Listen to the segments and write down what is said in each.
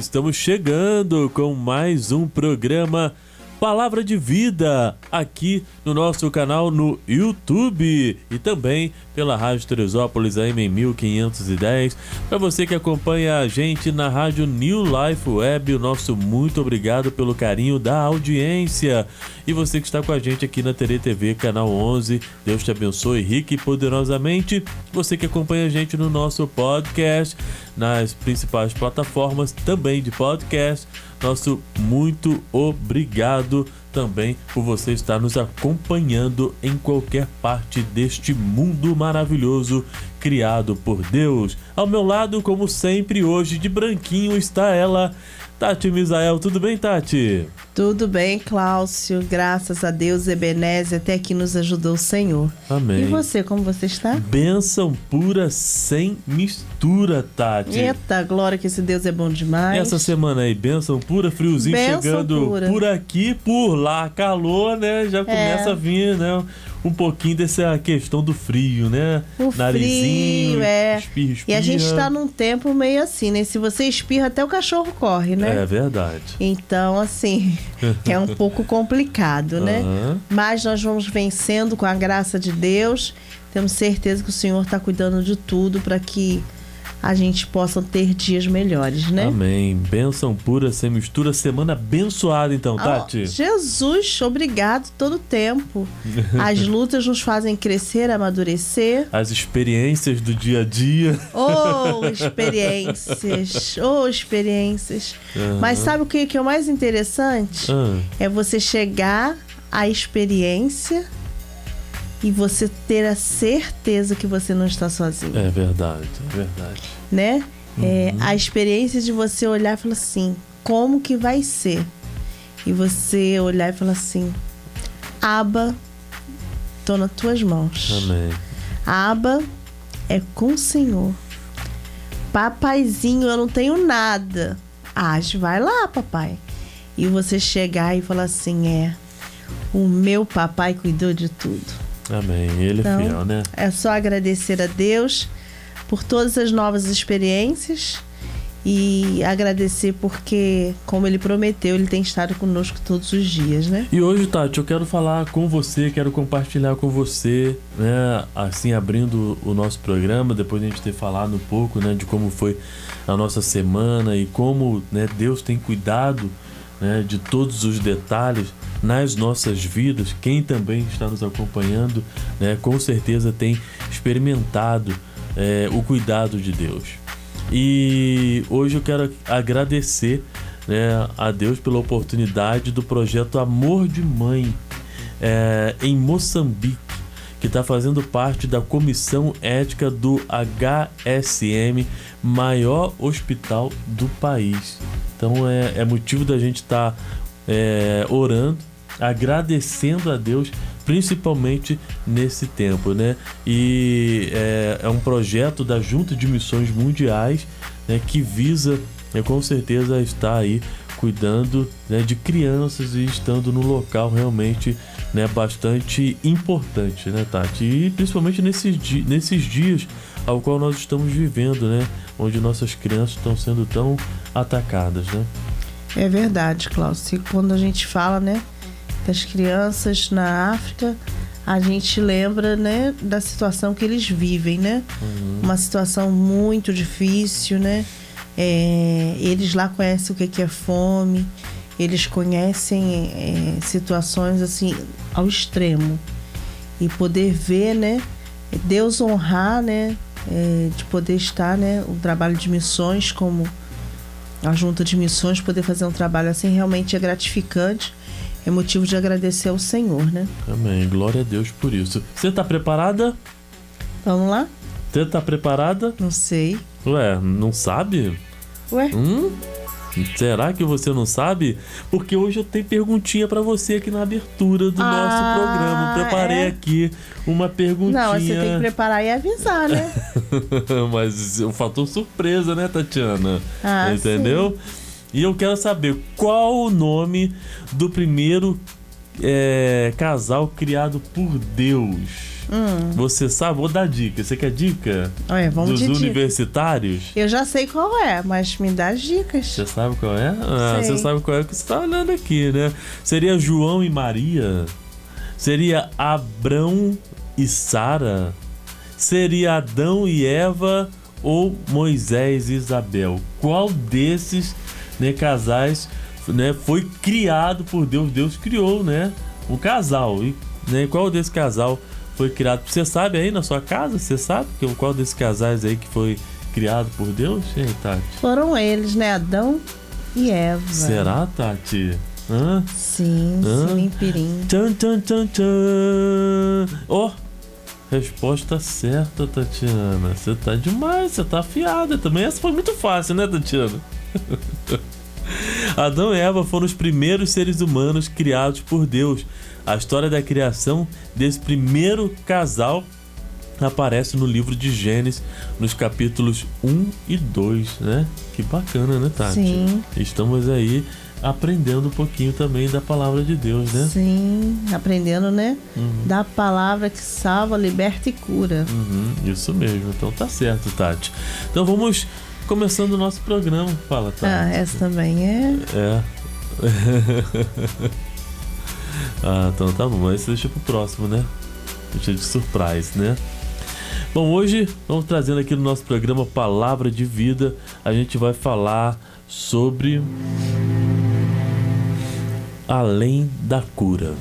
estamos chegando com mais um programa Palavra de Vida aqui no nosso canal no YouTube e também pela Rádio Teresópolis AM em 1510. Para você que acompanha a gente na Rádio New Life Web, o nosso muito obrigado pelo carinho da audiência. E você que está com a gente aqui na Tere TV, canal 11, Deus te abençoe rique e poderosamente. Você que acompanha a gente no nosso podcast, nas principais plataformas também de podcast nosso muito obrigado também por você estar nos acompanhando em qualquer parte deste mundo maravilhoso criado por Deus. Ao meu lado, como sempre, hoje de branquinho está ela, Tati Misael. Tudo bem, Tati? Tudo bem, Cláudio. Graças a Deus, Ebenezer, até que nos ajudou o Senhor. Amém. E você, como você está? Bênção pura sem mistura, Tati. Eita, glória que esse Deus é bom demais. Essa semana aí, bênção pura, friozinho Bênção chegando pura. por aqui, por lá, calor, né? Já começa É. a vir, né? Um pouquinho dessa questão do frio, né? O Narizinho, frio, é. espirra, E a gente espirra. está num tempo meio assim, né? Se você espirra, até o cachorro corre, né? É verdade. Então, assim, é um pouco complicado, né? Aham. Mas nós vamos vencendo com a graça de Deus. Temos certeza que o Senhor está cuidando de tudo para que a gente possa ter dias melhores, né? Amém. Bênção pura, sem mistura. Semana abençoada, então, Tati. Jesus, obrigado todo o tempo. As lutas nos fazem crescer, amadurecer. As experiências do dia a dia. Oh, experiências! Oh, experiências! Aham. Mas sabe o que, que é o mais interessante? Ah, É você chegar à experiência e você ter a certeza que você não está sozinho, é verdade, é verdade. né? É, a experiência de você olhar e falar assim, como que vai ser? E você olhar e falar assim, Aba, tô nas tuas mãos. Amém. Aba é com o Senhor. Papaizinho, eu não tenho nada. Ah, vai lá, papai. E você chegar e falar assim: é, o meu papai cuidou de tudo. Amém. Ele Então, é fiel, né? É só agradecer a Deus por todas as novas experiências e agradecer porque, como ele prometeu, ele tem estado conosco todos os dias, né? E hoje, Tati, eu quero falar com você, quero compartilhar com você, né? Assim, abrindo o nosso programa, depois de a gente ter falado um pouco, né? De como foi a nossa semana e como né, Deus tem cuidado né, de todos os detalhes nas nossas vidas. Quem também está nos acompanhando, né? Com certeza tem experimentado é, o cuidado de Deus. E hoje eu quero agradecer né, a Deus pela oportunidade do projeto Amor de Mãe é, em Moçambique, que está fazendo parte da comissão ética do HSM, maior hospital do país. Então é, é motivo da gente estar orando, agradecendo a Deus principalmente nesse tempo, né? E é, é um projeto da Junta de Missões Mundiais né, que visa, né, com certeza, estar aí cuidando né, de crianças e estando no local realmente né, bastante importante, né, Tati? E principalmente nesses, di nesses dias ao qual nós estamos vivendo, né? Onde nossas crianças estão sendo tão atacadas, né? É verdade. E quando a gente fala, né, das crianças na África, a gente lembra, né, da situação que eles vivem, né? Uma situação muito difícil, né? É, eles lá conhecem o que que é fome, eles conhecem é, situações assim ao extremo e poder ver, né? Deus honrar, né? é, de poder estar, né? O trabalho de missões como a junta de missões poder fazer um trabalho assim realmente é gratificante. É motivo de agradecer ao Senhor, né? Amém. Glória a Deus por isso. Você tá preparada? Vamos lá? Você tá preparada? Não sei. Ué, não sabe? Ué? Hum? Será que você não sabe? Porque hoje eu tenho perguntinha pra você aqui na abertura do Ah, nosso programa. Preparei é? aqui uma perguntinha. Não, você tem que preparar e avisar, né? Mas o fator surpresa, né, Tatiana? Ah, Entendeu? E eu quero saber qual o nome do primeiro é, casal criado por Deus. Hum. Você sabe? Vou dar dica. Você quer dica? Olha, vamos Dos de dica. universitários? Eu já sei qual é, mas me dá as dicas. Você sabe qual é? Ah, você sabe qual é que você tá olhando aqui, né? Seria João e Maria? Seria Abrão e Sara? Seria Adão e Eva ou Moisés e Isabel? Qual desses né, casais né, foi criado por Deus? Deus criou, né? Um casal. E né, qual desse casal foi criado? Você sabe aí na sua casa? Você sabe que- qual desses casais aí que foi criado por Deus? Aí, Tati? Foram eles, né? Adão e Eva. Será, Tati? Hã? Sim, Hã? sim, pirim. Tchan, tchan, tchan, tchan. Ó, resposta certa, Tatiana. Você tá demais, você tá afiada também. Essa foi muito fácil, né, Tatiana? Adão e Eva foram os primeiros seres humanos criados por Deus. A história da criação desse primeiro casal aparece no livro de Gênesis, nos capítulos 1 e 2, né? Que bacana, né, Tati? Sim, Estamos aí aprendendo um pouquinho também da palavra de Deus, né? sim. Aprendendo, né? Uhum. Da palavra que salva, liberta e cura. Uhum, isso mesmo. Então tá certo, Tati. Então vamos começando o nosso programa. Fala, Tati. Ah, essa também é. É. ah, então tá bom. Mas deixa pro próximo, né? Deixa de surprise, né? Bom, hoje vamos trazendo aqui no nosso programa Palavra de Vida. A gente vai falar sobre além da cura.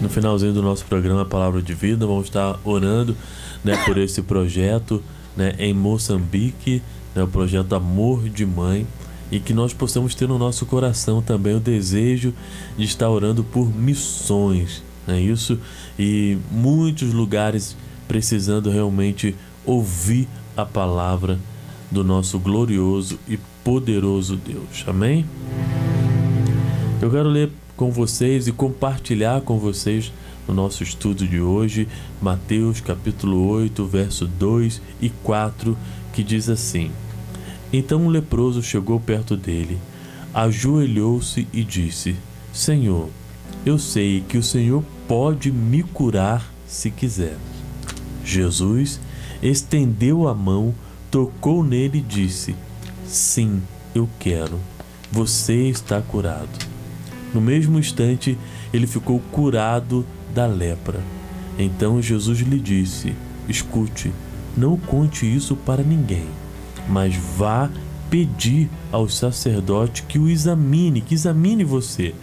No finalzinho do nosso programa Palavra de Vida, vamos estar orando né, por esse projeto né, em Moçambique, né, o projeto Amor de Mãe, e que nós possamos ter no nosso coração também o desejo de estar orando por missões, é isso? E muitos lugares precisando realmente ouvir a palavra do nosso glorioso e poderoso Deus. Amém? Eu quero ler com vocês e compartilhar com vocês o nosso estudo de hoje, Mateus capítulo 8, verso 2 e 4, que diz assim: Então um leproso chegou perto dele, ajoelhou-se e disse: Senhor, eu sei que o Senhor pode me curar se quiser. Jesus estendeu a mão, tocou nele e disse: Sim, eu quero. Você está curado. No mesmo instante, ele ficou curado da lepra. Então Jesus lhe disse: Escute, não conte isso para ninguém, mas vá pedir ao sacerdote que o examine, que examine você.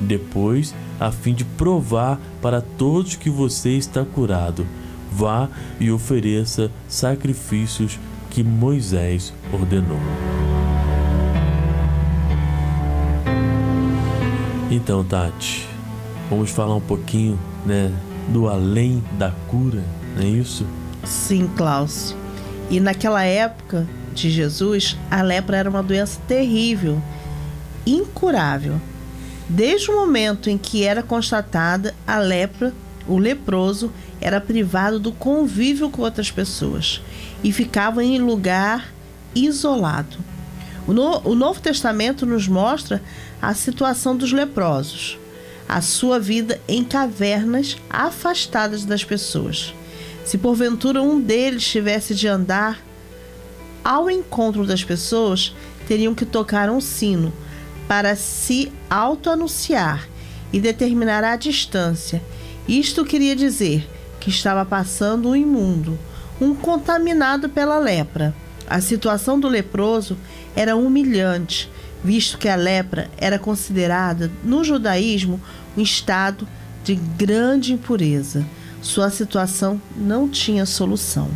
Depois, a fim de provar para todos que você está curado, vá e ofereça sacrifícios que Moisés ordenou. Então, Tati, vamos falar um pouquinho, né, do além da cura, não é isso? Sim, Klaus. E naquela época de Jesus, a lepra era uma doença terrível, incurável. Desde o momento em que era constatada a lepra, o leproso era privado do convívio com outras pessoas e ficava em lugar isolado. O, no, o Novo Testamento nos mostra a situação dos leprosos, a sua vida em cavernas afastadas das pessoas. Se porventura um deles tivesse de andar ao encontro das pessoas, teriam que tocar um sino para se auto-anunciar e determinar a distância. Isto queria dizer que estava passando um imundo, um contaminado pela lepra. A situação do leproso era humilhante, visto que a lepra era considerada no judaísmo um estado de grande impureza. Sua situação não tinha solução.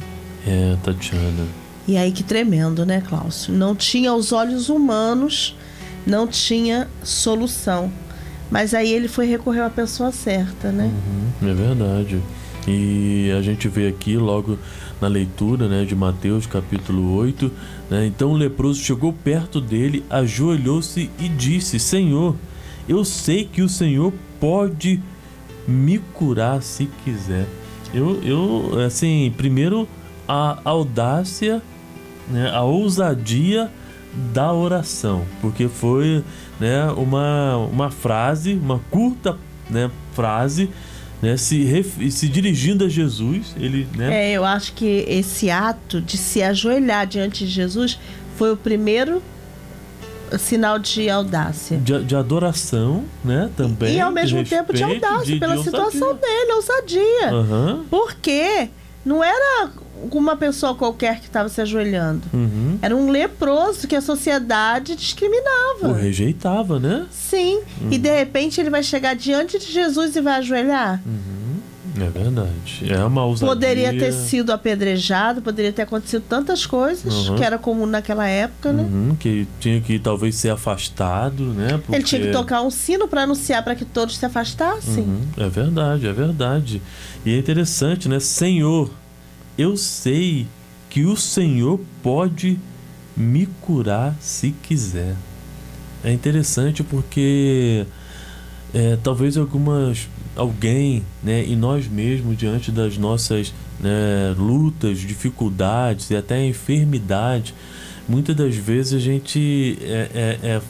É, Tatiana. E aí que tremendo, né, Cláudio? Não tinha aos olhos humanos, não tinha solução. Mas aí ele foi recorrer à pessoa certa, né? Uhum, é verdade. E a gente vê aqui logo na leitura né, de Mateus capítulo 8, né, então o leproso chegou perto dele, ajoelhou-se e disse: Senhor, eu sei que o Senhor pode me curar se quiser. Eu, eu assim, primeiro a audácia, né, a ousadia da oração, porque foi né, uma, uma frase, uma curta né, frase né, se, se dirigindo a Jesus, ele, né? É, eu acho que esse ato de se ajoelhar diante de Jesus foi o primeiro sinal de audácia. De, de adoração, né? Também. E ao mesmo respeito, tempo de audácia, de, pela de situação dele, ousadia. Uhum. Porque não era uma pessoa qualquer que estava se ajoelhando. Uhum. Era um leproso que a sociedade discriminava. O rejeitava, né? Sim. Uhum. E de repente ele vai chegar diante de Jesus e vai ajoelhar. Uhum. É verdade. É uma ousadia. Poderia ter sido apedrejado, poderia ter acontecido tantas coisas uhum. que era comum naquela época, né? Uhum, que tinha que talvez ser afastado, né? Porque... Ele tinha que tocar um sino para anunciar para que todos se afastassem. Uhum. É verdade, é verdade. E é interessante, né? Senhor, eu sei que o Senhor pode me curar se quiser. É interessante porque é, talvez algumas alguém, né, e nós mesmos diante das nossas né, lutas, dificuldades e até enfermidade, muitas das vezes a gente é, é, é,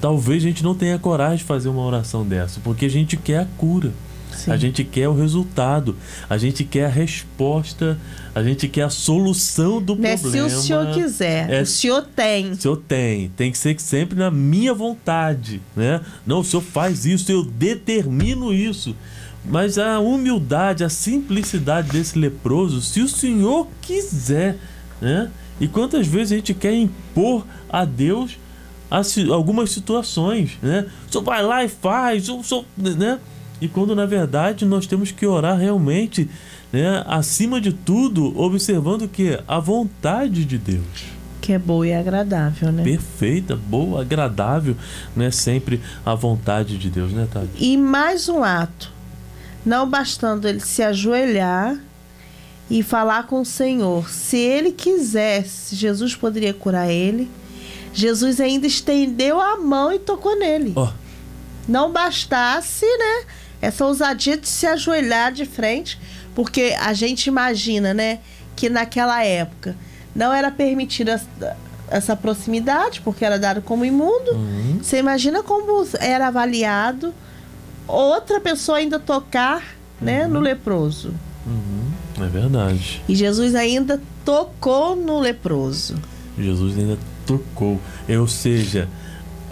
talvez a gente não tenha coragem de fazer uma oração dessa, porque a gente quer a cura. Sim. A gente quer o resultado, a gente quer a resposta, a gente quer a solução do né? problema. Se o senhor quiser, é, o senhor tem. O senhor tem, tem que ser sempre na minha vontade, né? Não, o senhor faz isso, eu determino isso. Mas a humildade, a simplicidade desse leproso, se o senhor quiser, né? E quantas vezes a gente quer impor a Deus algumas situações, né? O senhor vai lá e faz, o senhor, né? E quando na verdade nós temos que orar realmente, né, acima de tudo, observando que a vontade de Deus. Que é boa e agradável, né? Perfeita, boa, agradável, né? Sempre a vontade de Deus, né, Tati? E mais um ato. Não bastando ele se ajoelhar e falar com o Senhor. Se ele quisesse, Jesus poderia curar ele. Jesus ainda estendeu a mão e tocou nele. Oh. Não bastasse, né? Essa ousadia de se ajoelhar de frente, porque a gente imagina, né, que naquela época não era permitida essa proximidade, porque era dado como imundo. Uhum. Você imagina como era avaliado outra pessoa ainda tocar, né, no leproso. Uhum. É verdade. E Jesus ainda tocou no leproso. Jesus ainda tocou. Ou seja,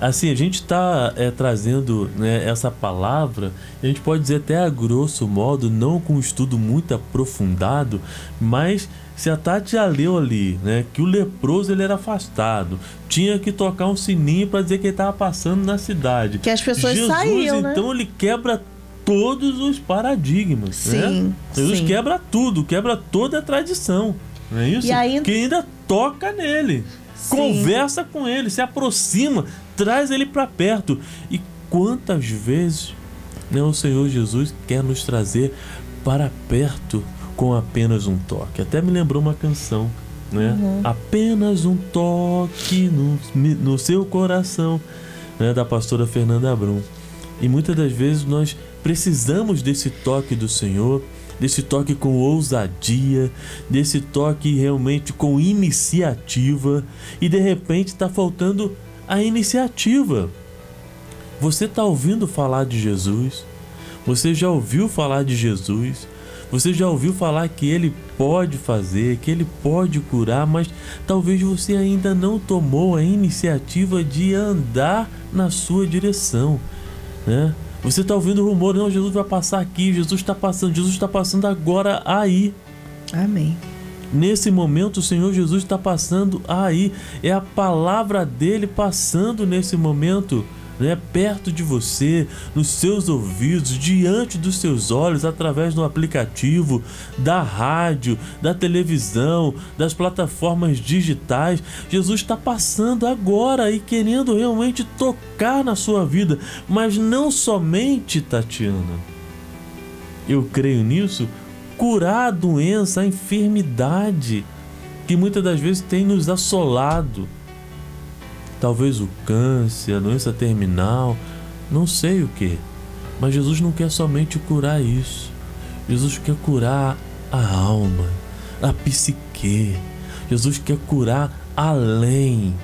assim, a gente está é, trazendo né, essa palavra, a gente pode dizer até a grosso modo, não com um estudo muito aprofundado, mas se a Tati já leu ali, né, que o leproso ele era afastado, tinha que tocar um sininho para dizer que ele estava passando na cidade. Que as pessoas Jesus, saíam, né? então, ele quebra todos os paradigmas, né? sim, né? Jesus sim. quebra tudo, quebra toda a tradição, não é isso? E ainda... Que ainda toca nele. Sim. Conversa com ele, se aproxima, traz ele para perto. E quantas vezes né, o Senhor Jesus quer nos trazer para perto com apenas um toque? Até me lembrou uma canção. Né? Uhum. Apenas um toque no, no seu coração, né? da pastora Fernanda Brum. E muitas das vezes nós precisamos desse toque do Senhor, desse toque com ousadia, desse toque realmente com iniciativa, e de repente está faltando a iniciativa. Você está ouvindo falar de Jesus? Você já ouviu falar de Jesus? Você já ouviu falar que ele pode fazer, que ele pode curar, mas talvez você ainda não tomou a iniciativa de andar na sua direção, né? Você está ouvindo rumor, não, Jesus vai passar aqui, Jesus está passando, Jesus está passando agora aí. Amém. Nesse momento, o Senhor Jesus está passando aí. É a palavra dele passando nesse momento. Né, perto de você, nos seus ouvidos, diante dos seus olhos, através do aplicativo, da rádio, da televisão, das plataformas digitais. Jesus está passando agora e querendo realmente tocar na sua vida, mas não somente, Tatiana. Eu creio nisso curar a doença, a enfermidade que muitas das vezes tem nos assolado. Talvez o câncer, a doença terminal, não sei o que. Mas Jesus não quer somente curar isso. Jesus quer curar a alma, a psique. Jesus quer curar além.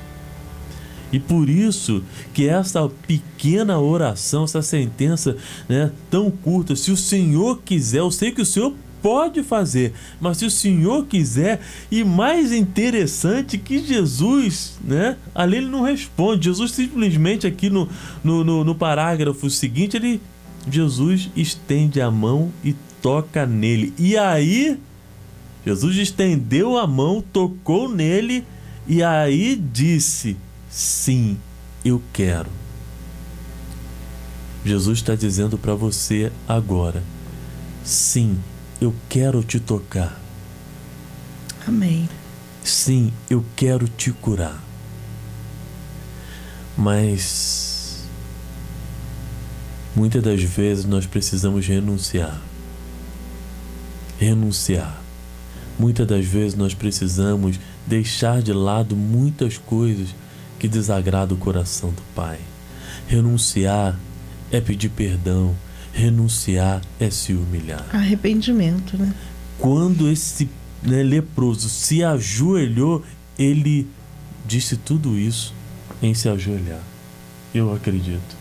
E por isso que essa pequena oração, essa sentença né, tão curta, se o Senhor quiser, eu sei que o Senhor pode fazer, mas se o Senhor quiser, e mais interessante que Jesus, né? Ali ele não responde. Jesus simplesmente aqui no, no, no, no parágrafo seguinte, ele Jesus estende a mão e toca nele. E aí, Jesus estendeu a mão, tocou nele e aí disse: Sim, eu quero. Jesus está dizendo para você agora: Sim, eu quero te tocar. Amém. Sim, eu quero te curar. Mas muitas das vezes nós precisamos renunciar. Renunciar. Muitas das vezes nós precisamos deixar de lado muitas coisas que desagradam o coração do Pai. Renunciar é pedir perdão, Renunciar é se humilhar. Arrependimento, né? Quando esse né, leproso se ajoelhou, ele disse tudo isso em se ajoelhar. Eu acredito.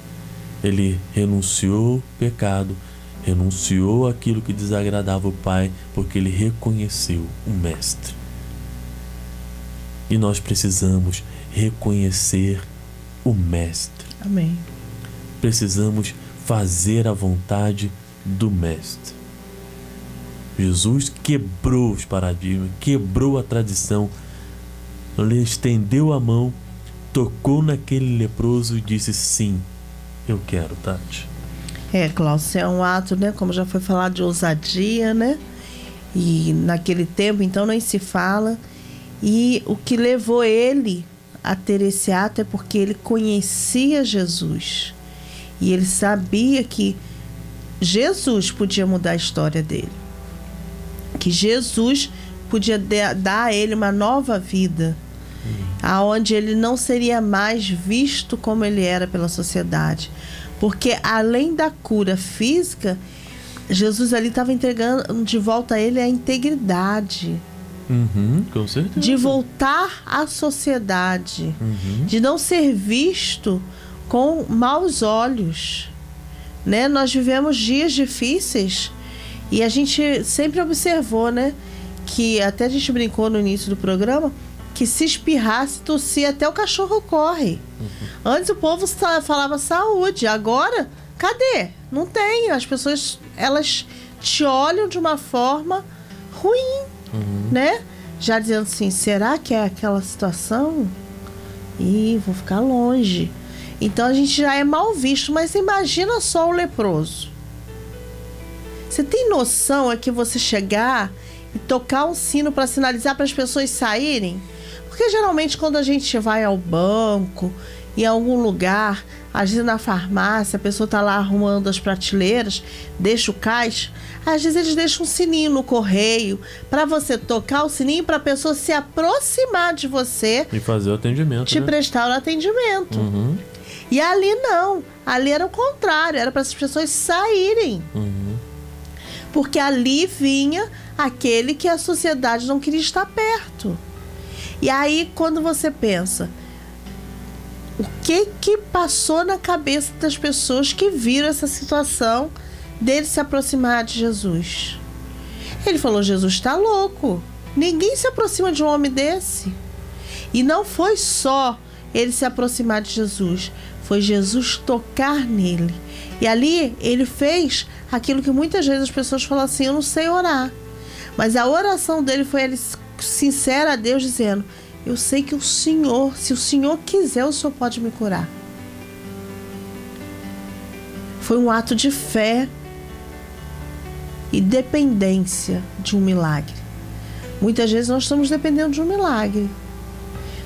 Ele renunciou o pecado, renunciou aquilo que desagradava o Pai, porque ele reconheceu o Mestre. E nós precisamos reconhecer o Mestre. Amém. Precisamos fazer a vontade do Mestre. Jesus quebrou os paradigmas, quebrou a tradição. Estendeu a mão, tocou naquele leproso e disse: Sim, eu quero, Tati. É, Cláudio, é um ato, né? Como já foi falado, de ousadia, né? E naquele tempo, então, nem se fala. E o que levou ele a ter esse ato é porque ele conhecia Jesus. E ele sabia que Jesus podia mudar a história dele. Que Jesus podia dar a ele uma nova vida, aonde ele não seria mais visto como ele era pela sociedade. Porque além da cura física, Jesus ali estava entregando de volta a ele a integridade. Uhum, com certeza. De voltar à sociedade. Uhum. De não ser visto com maus olhos. Né? Nós vivemos dias difíceis e a gente sempre observou, né? Que até a gente brincou no início do programa que se espirrasse, tossia, até o cachorro corre. Uhum. Antes o povo falava saúde, agora cadê? Não tem. As pessoas elas te olham de uma forma ruim, uhum. né? Já dizendo assim, será que é aquela situação? Ih, vou ficar longe. Então a gente já é mal visto, mas imagina só o leproso. Você tem noção é que você chegar e tocar um sino para sinalizar para as pessoas saírem? Porque geralmente quando a gente vai ao banco, em algum lugar, às vezes na farmácia, a pessoa está lá arrumando as prateleiras, deixa o caixa, às vezes eles deixam um sininho no correio para você tocar o sininho para a pessoa se aproximar de você e fazer o atendimento, te né? prestar o atendimento. Uhum. E ali não. Ali era o contrário, era para as pessoas saírem. Uhum. Porque ali vinha aquele que a sociedade não queria estar perto. E aí, quando você pensa, o que que passou na cabeça das pessoas que viram essa situação dele se aproximar de Jesus? Ele falou: Jesus está louco. Ninguém se aproxima de um homem desse. E não foi só ele se aproximar de Jesus, foi Jesus tocar nele. E ali ele fez aquilo que muitas vezes as pessoas falam assim: eu não sei orar. Mas a oração dele foi ele sincera a Deus, dizendo: Eu sei que o Senhor, se o Senhor quiser, o Senhor pode me curar. Foi um ato de fé e dependência de um milagre. Muitas vezes nós estamos dependendo de um milagre.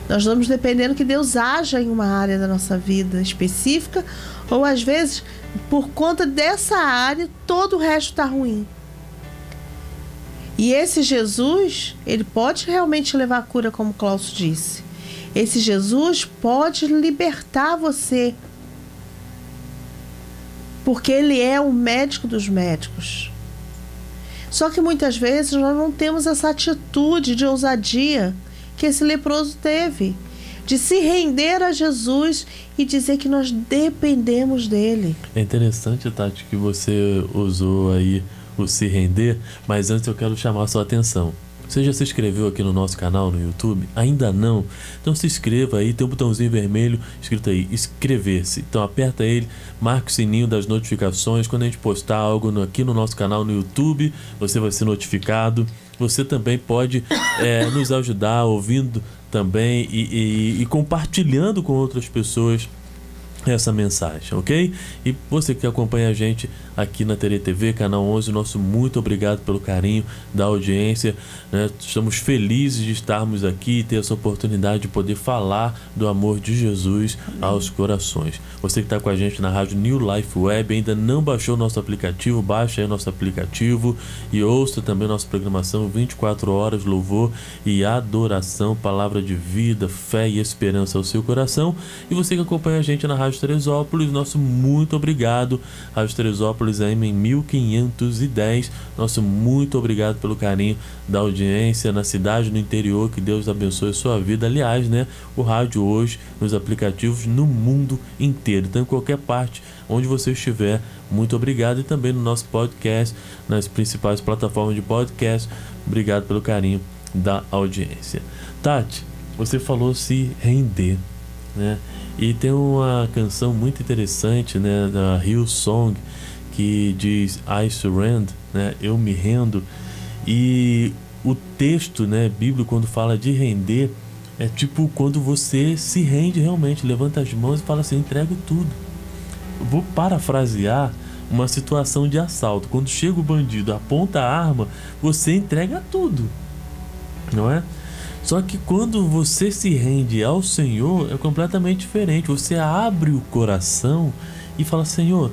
Nós vamos dependendo que Deus haja em uma área da nossa vida específica, ou às vezes, por conta dessa área, todo o resto está ruim. E esse Jesus, ele pode realmente levar a cura, como Klaus disse. Esse Jesus pode libertar você. Porque ele é o médico dos médicos. Só que muitas vezes nós não temos essa atitude de ousadia que esse leproso teve. de se render a Jesus e dizer que nós dependemos dele. É interessante, Tati, que você usou aí o se render, mas antes eu quero chamar a sua atenção. Você já se inscreveu aqui no nosso canal no YouTube? Ainda não? Então se inscreva aí, tem um botãozinho vermelho escrito aí, inscrever-se. Então aperta ele, marca o sininho das notificações. Quando a gente postar algo aqui no nosso canal no YouTube, você vai ser notificado. Você também pode é, nos ajudar ouvindo também e, e, e compartilhando com outras pessoas essa mensagem, ok? E você que acompanha a gente aqui na Tere TV, canal 11, nosso muito obrigado pelo carinho da audiência. Né? Estamos felizes de estarmos aqui e ter essa oportunidade de poder falar do amor de Jesus aos corações. Você que está com a gente na rádio New Life Web, ainda não baixou nosso aplicativo, baixe aí nosso aplicativo e ouça também nossa programação 24 horas, louvor e adoração, palavra de vida, fé e esperança ao seu coração. E você que acompanha a gente na rádio Teresópolis, nosso muito obrigado. Rádio Teresópolis AM em 1510. Nosso muito obrigado pelo carinho da audiência na cidade, no interior. Que Deus abençoe a sua vida. Aliás, né, o rádio hoje nos aplicativos no mundo inteiro. Então, em qualquer parte onde você estiver, muito obrigado. E também no nosso podcast, nas principais plataformas de podcast. Obrigado pelo carinho da audiência. Tati, você falou se render, né? E tem uma canção muito interessante, né, da Hill Song, que diz I surrender, né? Eu me rendo. E o texto, né, bíblico quando fala de render, é tipo quando você se rende realmente, levanta as mãos e fala assim, entrego tudo. Eu vou parafrasear uma situação de assalto. Quando chega o bandido, aponta a arma, você entrega tudo. Não é? Só que quando você se rende ao Senhor, é completamente diferente. Você abre o coração e fala: Senhor,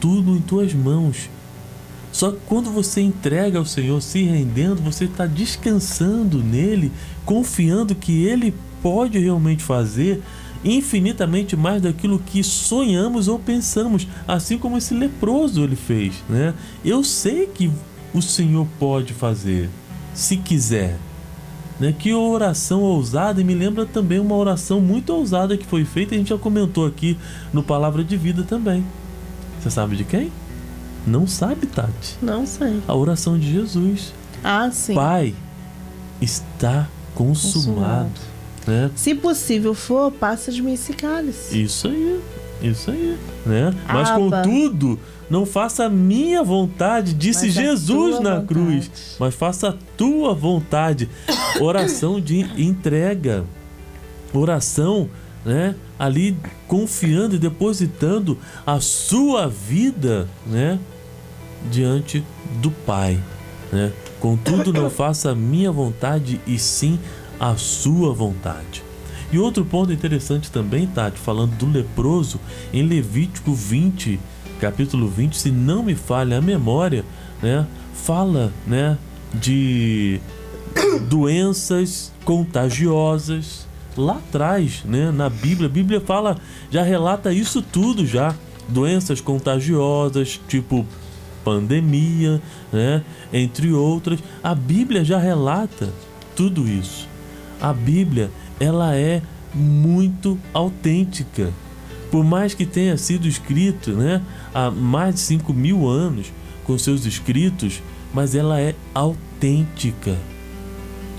tudo em tuas mãos. Só que quando você entrega ao Senhor, se rendendo, você está descansando nele, confiando que Ele pode realmente fazer infinitamente mais daquilo que sonhamos ou pensamos, assim como esse leproso ele fez, né? Eu sei que o Senhor pode fazer, se quiser. Né? Que oração ousada, e me lembra também uma oração muito ousada que foi feita, a gente já comentou aqui no Palavra de Vida também. Você sabe de quem? Não sabe, Tati? Não sei. A oração de Jesus. Ah, sim. Pai, está consumado. consumado. Né? Se possível for, passa de mim esse cálice. Isso aí, isso aí. Né? Mas contudo, não faça a minha vontade, disse Mas Jesus na vontade. cruz. Mas faça a tua vontade. Oração de entrega. Oração né? Ali confiando e depositando a sua vida, né? Diante do Pai, né? Contudo, não faça a minha vontade e sim a sua vontade. E outro ponto interessante também, Tati, falando do leproso, em Levítico 20, capítulo 20, se não me falha a memória, né? Fala, né? De doenças contagiosas, lá atrás, né, na Bíblia. A Bíblia fala, já relata isso tudo já. Doenças contagiosas, tipo pandemia, né, entre outras. A Bíblia já relata tudo isso. A Bíblia, ela é muito autêntica. Por mais que tenha sido escrito né, há mais de 5 mil anos com seus escritos, mas ela é autêntica.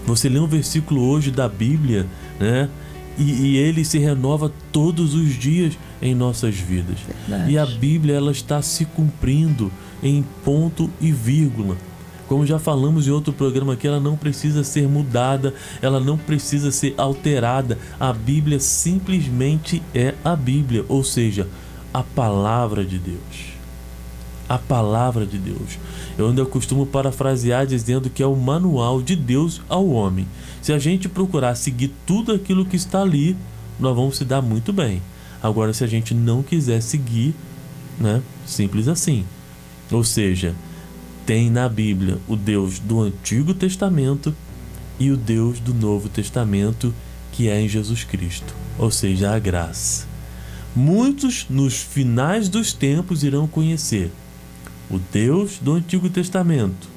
Você lê um versículo hoje da Bíblia, né? E, e, ele se renova todos os dias em nossas vidas. Verdade. E a Bíblia ela está se cumprindo em ponto e vírgula. Como já falamos em outro programa aqui, ela não precisa ser mudada, ela não precisa ser alterada. A Bíblia simplesmente é a Bíblia, ou seja, a palavra de Deus. A palavra de Deus. Eu ainda costumo parafrasear dizendo que é o manual de Deus ao homem. Se a gente procurar seguir tudo aquilo que está ali, nós vamos se dar muito bem. Agora, se a gente não quiser seguir, né? Simples assim. Ou seja, tem na Bíblia o Deus do Antigo Testamento e o Deus do Novo Testamento, que é em Jesus Cristo, ou seja, a graça. Muitos nos finais dos tempos irão conhecer o Deus do Antigo Testamento.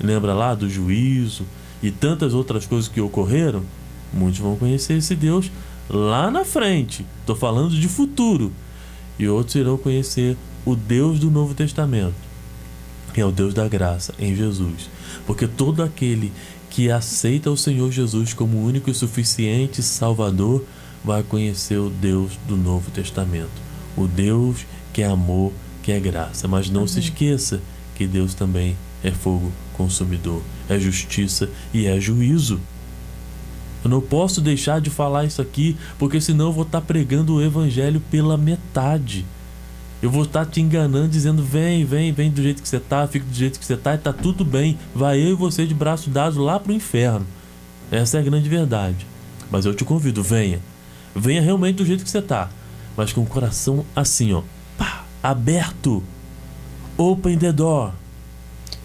Lembra lá do juízo, e tantas outras coisas que ocorreram, Muitos vão conhecer esse Deus lá na frente. Estou falando de futuro. E outros irão conhecer o Deus do Novo Testamento, que é o Deus da graça em Jesus. Porque todo aquele que aceita o Senhor Jesus como único e suficiente Salvador vai conhecer o Deus do Novo Testamento. O Deus que é amor, que é graça. Mas não Amém. se esqueça que Deus também é fogo consumidor, é justiça e é juízo. Eu não posso deixar de falar isso aqui, porque senão eu vou estar pregando o evangelho pela metade. Eu vou estar te enganando, dizendo: vem, vem, vem do jeito que você está, fica do jeito que você está e tá tudo bem. Vai eu e você de braço dado lá pro inferno. Essa é a grande verdade. Mas eu te convido, venha. Venha realmente do jeito que você está. Mas com o coração assim, ó. Pá, aberto. Open the door.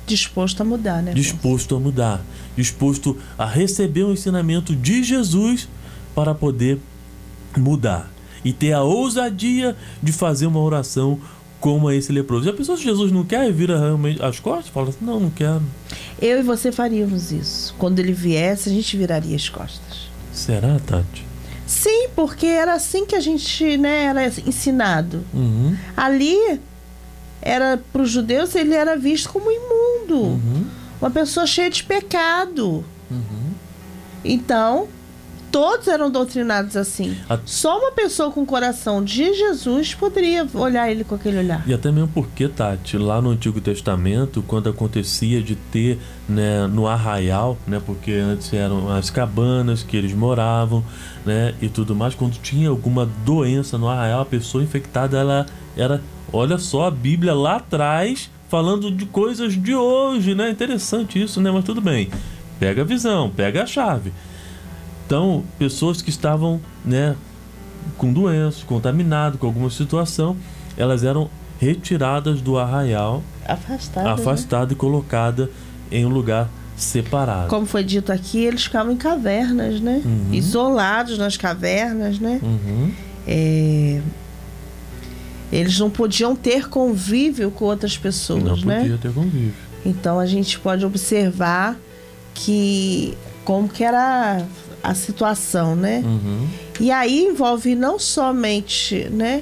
Disposto a mudar, né? Disposto a mudar. Disposto a receber o ensinamento de Jesus para poder mudar. E ter a ousadia de fazer uma oração como a esse leproso. Já pensou se Jesus não quer e vira realmente as costas? Fala assim, não, não quero. Eu e você faríamos isso. Quando ele viesse, a gente viraria as costas. Será, Tati? Sim, porque era assim que a gente né, era ensinado. Uhum. Ali era para os judeus ele era visto como imundo, uhum. uma pessoa cheia de pecado. Uhum. Então todos eram doutrinados assim. A... Só uma pessoa com o coração de Jesus poderia olhar ele com aquele olhar. E até mesmo porque, Tati, lá no Antigo Testamento, quando acontecia de ter né, no arraial, né, porque antes eram as cabanas que eles moravam, né, e tudo mais, quando tinha alguma doença no arraial, a pessoa infectada ela era Olha só a Bíblia lá atrás falando de coisas de hoje, né? Interessante isso, né? Mas tudo bem. Pega a visão, pega a chave. Então, pessoas que estavam, né, com doenças, contaminadas com alguma situação, elas eram retiradas do arraial, afastadas, afastada né? e colocada em um lugar separado. Como foi dito aqui, eles ficavam em cavernas, né? Uhum. Isolados nas cavernas, né? Uhum. É, eles não podiam ter convívio com outras pessoas, não né? Não podia ter convívio. Então a gente pode observar que como que era a situação, né? Uhum. E aí envolve não somente, né?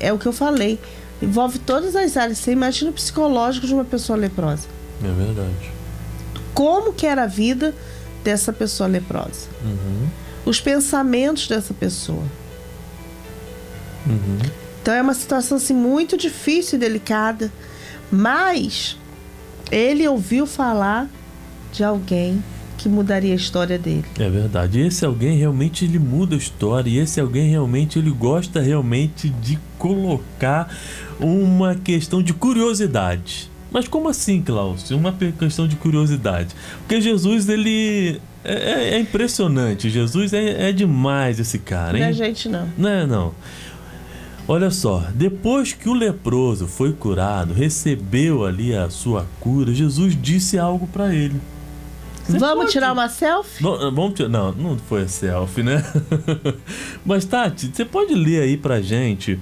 É o que eu falei, envolve todas as áreas. Você imagina o psicológico de uma pessoa leprosa. É verdade. Como que era a vida dessa pessoa leprosa? Uhum. Os pensamentos dessa pessoa. Uhum. Então é uma situação assim, muito difícil e delicada. Mas ele ouviu falar de alguém que mudaria a história dele. É verdade. Esse alguém realmente ele muda a história e esse alguém realmente ele gosta realmente de colocar uma questão de curiosidade. Mas como assim, Klaus? Uma questão de curiosidade. Porque Jesus, ele é, é, é impressionante. Jesus é, é, demais esse cara, hein? Não é gente, não. Não é, não. Olha só, depois que o leproso foi curado, recebeu ali a sua cura, Jesus disse algo para ele. Você vamos pode... tirar uma selfie? Não, vamos tirar... não, não foi a selfie, né? Mas Tati, você pode ler aí pra gente,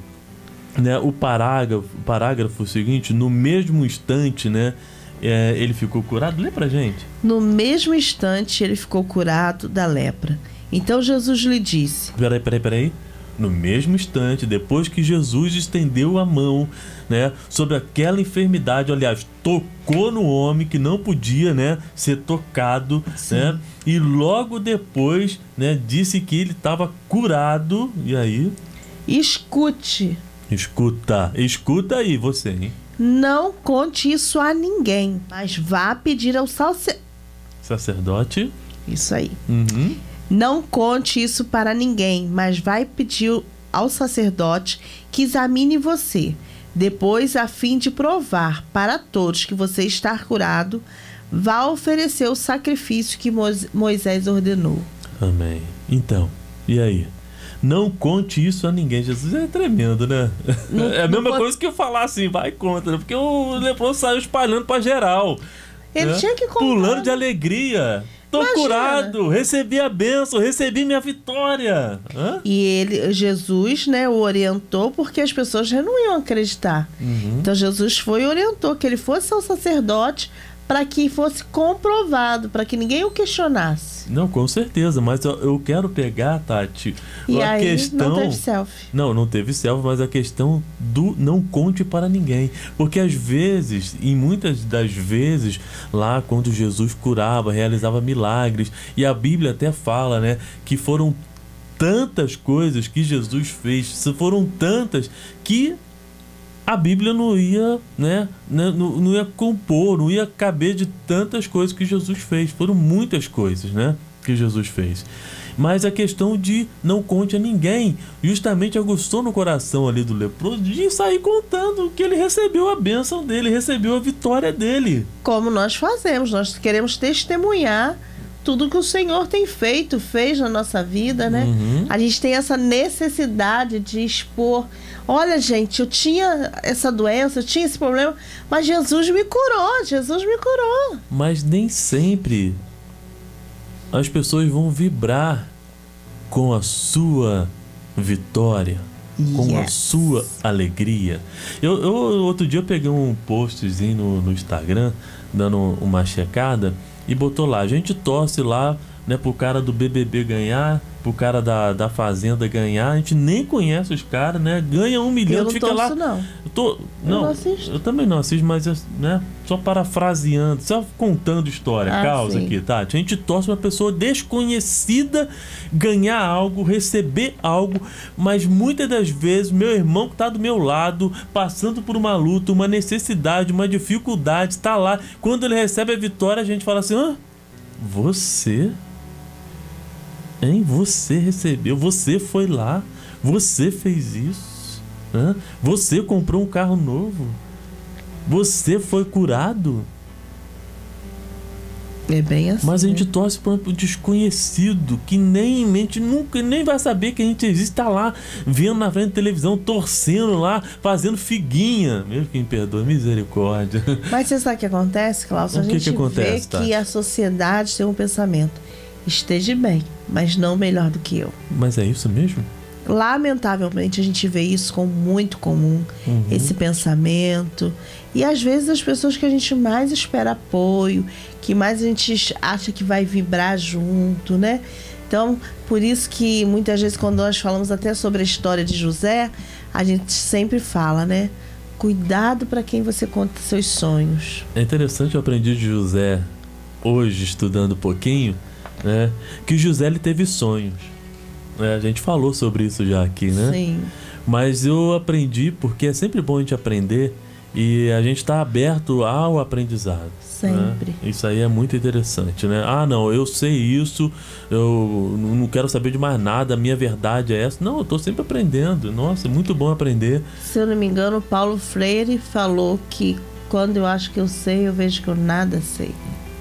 né, o parágrafo, parágrafo seguinte, no mesmo instante, né, é, ele ficou curado? Lê pra gente. No mesmo instante ele ficou curado da lepra. Então Jesus lhe disse: Peraí, peraí, peraí no mesmo instante, depois que Jesus estendeu a mão, né, sobre aquela enfermidade, aliás, tocou no homem que não podia, né, ser tocado, Sim. né? E logo depois, né, disse que ele estava curado. E aí? Escute. Escuta, escuta aí você, hein? Não conte isso a ninguém, mas vá pedir ao sacer... sacerdote. Isso aí. Uhum. Não conte isso para ninguém, mas vai pedir ao sacerdote que examine você. Depois, a fim de provar para todos que você está curado, vá oferecer o sacrifício que Moisés ordenou. Amém. Então, e aí? Não conte isso a ninguém. Jesus é tremendo, né? Não, é a mesma coisa que eu falar assim, vai contra, porque o leproso saiu espalhando para geral. Ele né? tinha que contar. Pulando de alegria. Tô Imagina. curado, recebi a benção, recebi minha vitória. Hã? E ele, Jesus, né, o orientou porque as pessoas já não iam acreditar. Uhum. Então Jesus foi e orientou que ele fosse ao sacerdote para que fosse comprovado, para que ninguém o questionasse. Não, com certeza, mas eu, eu quero pegar, Tati, E a aí questão. não teve selfie. Não, não teve selfie, mas a questão do não conte para ninguém. Porque às vezes, e muitas das vezes, lá quando Jesus curava, realizava milagres, e a Bíblia até fala, né, que foram tantas coisas que Jesus fez, se foram tantas que a Bíblia não ia, né, né, não, não ia compor, não ia caber de tantas coisas que Jesus fez. Foram muitas coisas, né, que Jesus fez. Mas a questão de não conte a ninguém, justamente aguçou no coração ali do leproso de sair contando que ele recebeu a bênção dele, recebeu a vitória dele. Como nós fazemos, nós queremos testemunhar tudo que o Senhor tem feito, fez na nossa vida, né? Uhum. A gente tem essa necessidade de expor. Olha, gente, eu tinha essa doença, eu tinha esse problema, mas Jesus me curou, Jesus me curou. Mas nem sempre as pessoas vão vibrar com a sua vitória, com a Yes. sua alegria. Eu, eu- outro dia eu peguei um postzinho no, no Instagram, dando uma checada, e botou lá, a gente torce lá, né, pro cara do BBB ganhar, pro cara da, da Fazenda ganhar, a gente nem conhece os caras, né, ganha um milhão, Eu não fica lá... não. Eu tô, não, não assisto. eu também não assisto, mas né, só parafraseando, só contando história, Ah, causa sim. aqui, tá? A gente torce uma pessoa desconhecida ganhar algo, receber algo, mas muitas das vezes meu irmão que tá do meu lado, passando por uma luta, uma necessidade, uma dificuldade, tá lá. Quando ele recebe a vitória, a gente fala assim: Hã? Você? Hein? Você recebeu, você foi lá, você fez isso. Hã? Você comprou um carro novo. Você foi curado. É bem assim. Mas a gente né? torce para um desconhecido que nem em mente nunca nem vai saber que a gente existe, tá lá vendo na frente da televisão, torcendo lá, fazendo figuinha. Meu quem perdoa, misericórdia. Mas você sabe o que acontece, Cláudio? O A que gente que acontece, vê Tati? que a sociedade tem um pensamento. Esteja bem, mas não melhor do que eu. Mas é isso mesmo? Lamentavelmente, a gente vê isso como muito comum, Uhum. esse pensamento. E às vezes as pessoas que a gente mais espera apoio, que mais a gente acha que vai vibrar junto, né? Então, por isso que muitas vezes quando nós falamos até sobre a história de José, a gente sempre fala, né? Cuidado para quem você conta seus sonhos. É interessante, eu aprendi de José hoje, estudando um pouquinho, né? Que José ele teve sonhos. né? a gente falou sobre isso já aqui, né? Sim. Mas eu aprendi porque é sempre bom a gente aprender e a gente está aberto ao aprendizado. Sempre. né? Isso aí é muito interessante, né? Ah, não, eu sei isso, eu não quero saber de mais nada, a minha verdade é essa. Não, eu tô sempre aprendendo. Nossa, é muito bom aprender. Se eu não me engano, Paulo Freire falou que quando eu acho que eu sei, eu vejo que eu nada sei.